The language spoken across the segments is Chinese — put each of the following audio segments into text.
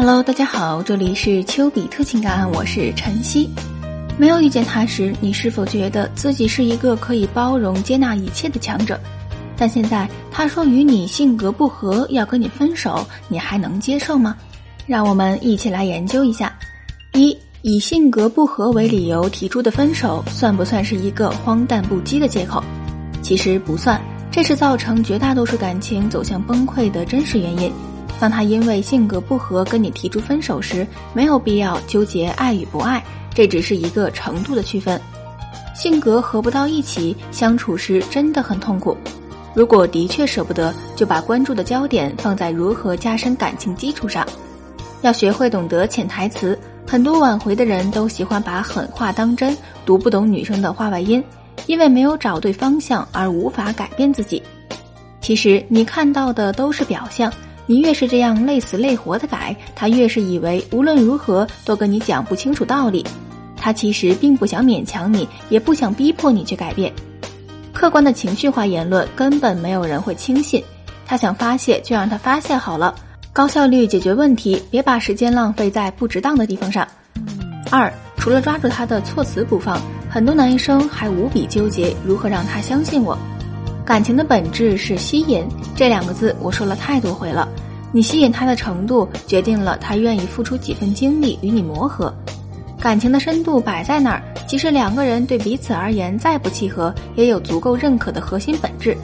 Hello，大家好，这里是丘比特情感，我是晨曦。没有遇见他时，你是否觉得自己是一个可以包容、接纳一切的强者？但现在他说与你性格不合，要跟你分手，你还能接受吗？让我们一起来研究一下：一、以性格不合为理由提出的分手，算不算是一个荒诞不羁的借口？其实不算，这是造成绝大多数感情走向崩溃的真实原因。当他因为性格不合跟你提出分手时，没有必要纠结爱与不爱，这只是一个程度的区分。性格合不到一起，相处时真的很痛苦。如果的确舍不得，就把关注的焦点放在如何加深感情基础上。要学会懂得潜台词。很多挽回的人都喜欢把狠话当真，读不懂女生的话外音，因为没有找对方向而无法改变自己。其实你看到的都是表象。你越是这样累死累活的改，他越是以为无论如何都跟你讲不清楚道理。他其实并不想勉强你，也不想逼迫你去改变。客观的情绪化言论根本没有人会轻信。他想发泄就让他发泄好了，高效率解决问题，别把时间浪费在不值当的地方上。二，除了抓住他的措辞不放，很多男生还无比纠结如何让他相信我。感情的本质是吸引，这两个字我说了太多回了。你吸引他的程度，决定了他愿意付出几分精力与你磨合。感情的深度摆在那儿，即使两个人对彼此而言再不契合，也有足够认可的核心本质。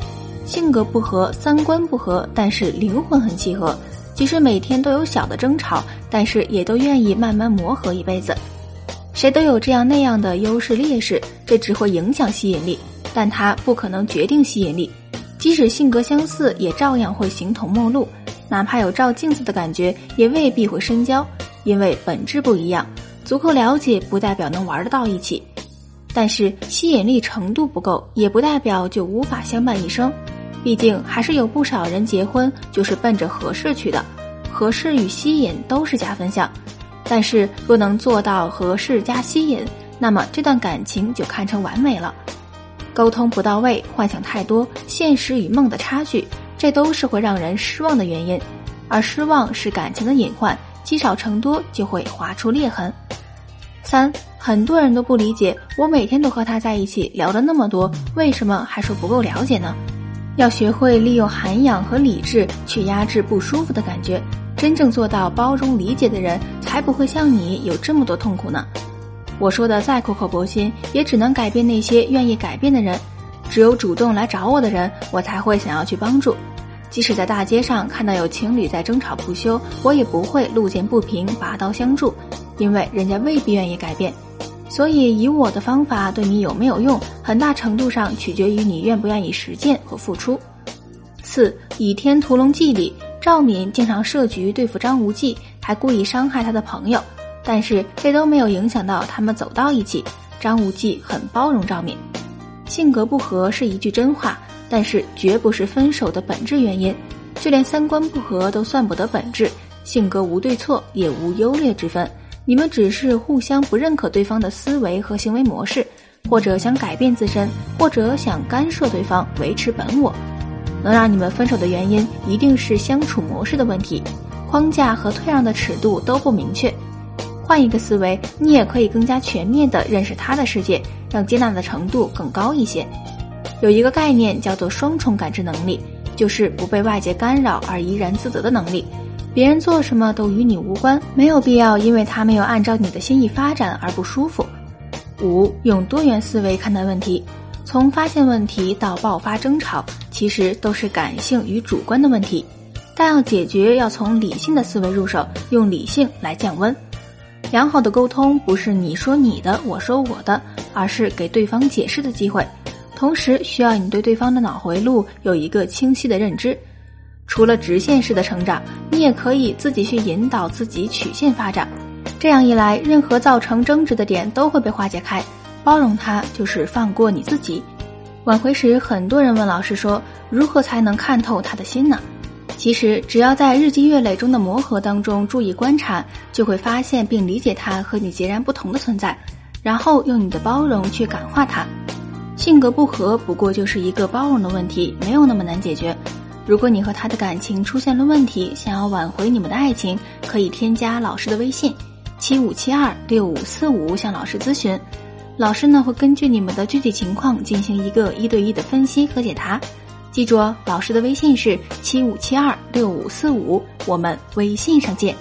性格不合，三观不合，但是灵魂很契合。即使每天都有小的争吵，但是也都愿意慢慢磨合一辈子。谁都有这样那样的优势劣势，这只会影响吸引力。但它不可能决定吸引力，即使性格相似，也照样会形同陌路。哪怕有照镜子的感觉，也未必会深交，因为本质不一样。足够了解不代表能玩得到一起，但是吸引力程度不够，也不代表就无法相伴一生。毕竟还是有不少人结婚就是奔着合适去的，合适与吸引都是加分项。但是若能做到合适加吸引，那么这段感情就堪称完美了。沟通不到位，幻想太多，现实与梦的差距，这都是会让人失望的原因。而失望是感情的隐患，积少成多就会划出裂痕。三，很多人都不理解，我每天都和他在一起，聊了那么多，为什么还说不够了解呢？要学会利用涵养和理智去压制不舒服的感觉，真正做到包容理解的人，才不会像你有这么多痛苦呢。我说的再苦口婆心，也只能改变那些愿意改变的人。只有主动来找我的人，我才会想要去帮助。即使在大街上看到有情侣在争吵不休，我也不会路见不平拔刀相助，因为人家未必愿意改变。所以，以我的方法对你有没有用，很大程度上取决于你愿不愿意实践和付出。四《倚天屠龙记》里，赵敏经常设局对付张无忌，还故意伤害他的朋友。但是这都没有影响到他们走到一起。张无忌很包容赵敏，性格不合是一句真话，但是绝不是分手的本质原因。就连三观不合都算不得本质，性格无对错，也无优劣之分。你们只是互相不认可对方的思维和行为模式，或者想改变自身，或者想干涉对方维持本我。能让你们分手的原因，一定是相处模式的问题，框架和退让的尺度都不明确。换一个思维，你也可以更加全面的认识他的世界，让接纳的程度更高一些。有一个概念叫做双重感知能力，就是不被外界干扰而怡然自得的能力。别人做什么都与你无关，没有必要因为他没有按照你的心意发展而不舒服。五，用多元思维看待问题，从发现问题到爆发争吵，其实都是感性与主观的问题，但要解决要从理性的思维入手，用理性来降温。良好的沟通不是你说你的，我说我的，而是给对方解释的机会。同时，需要你对对方的脑回路有一个清晰的认知。除了直线式的成长，你也可以自己去引导自己曲线发展。这样一来，任何造成争执的点都会被化解开。包容他，就是放过你自己。挽回时，很多人问老师说：“如何才能看透他的心呢？”其实只要在日积月累中的磨合当中注意观察就会发现并理解它和你截然不同的存在然后用你的包容去感化它。性格不合不过就是一个包容的问题没有那么难解决。如果你和他的感情出现了问题想要挽回你们的爱情可以添加老师的微信七五七二六五四五向老师咨询。老师呢会根据你们的具体情况进行一个一对一的分析和解答。记住哦老师的微信是七五七二六五四五我们微信上见。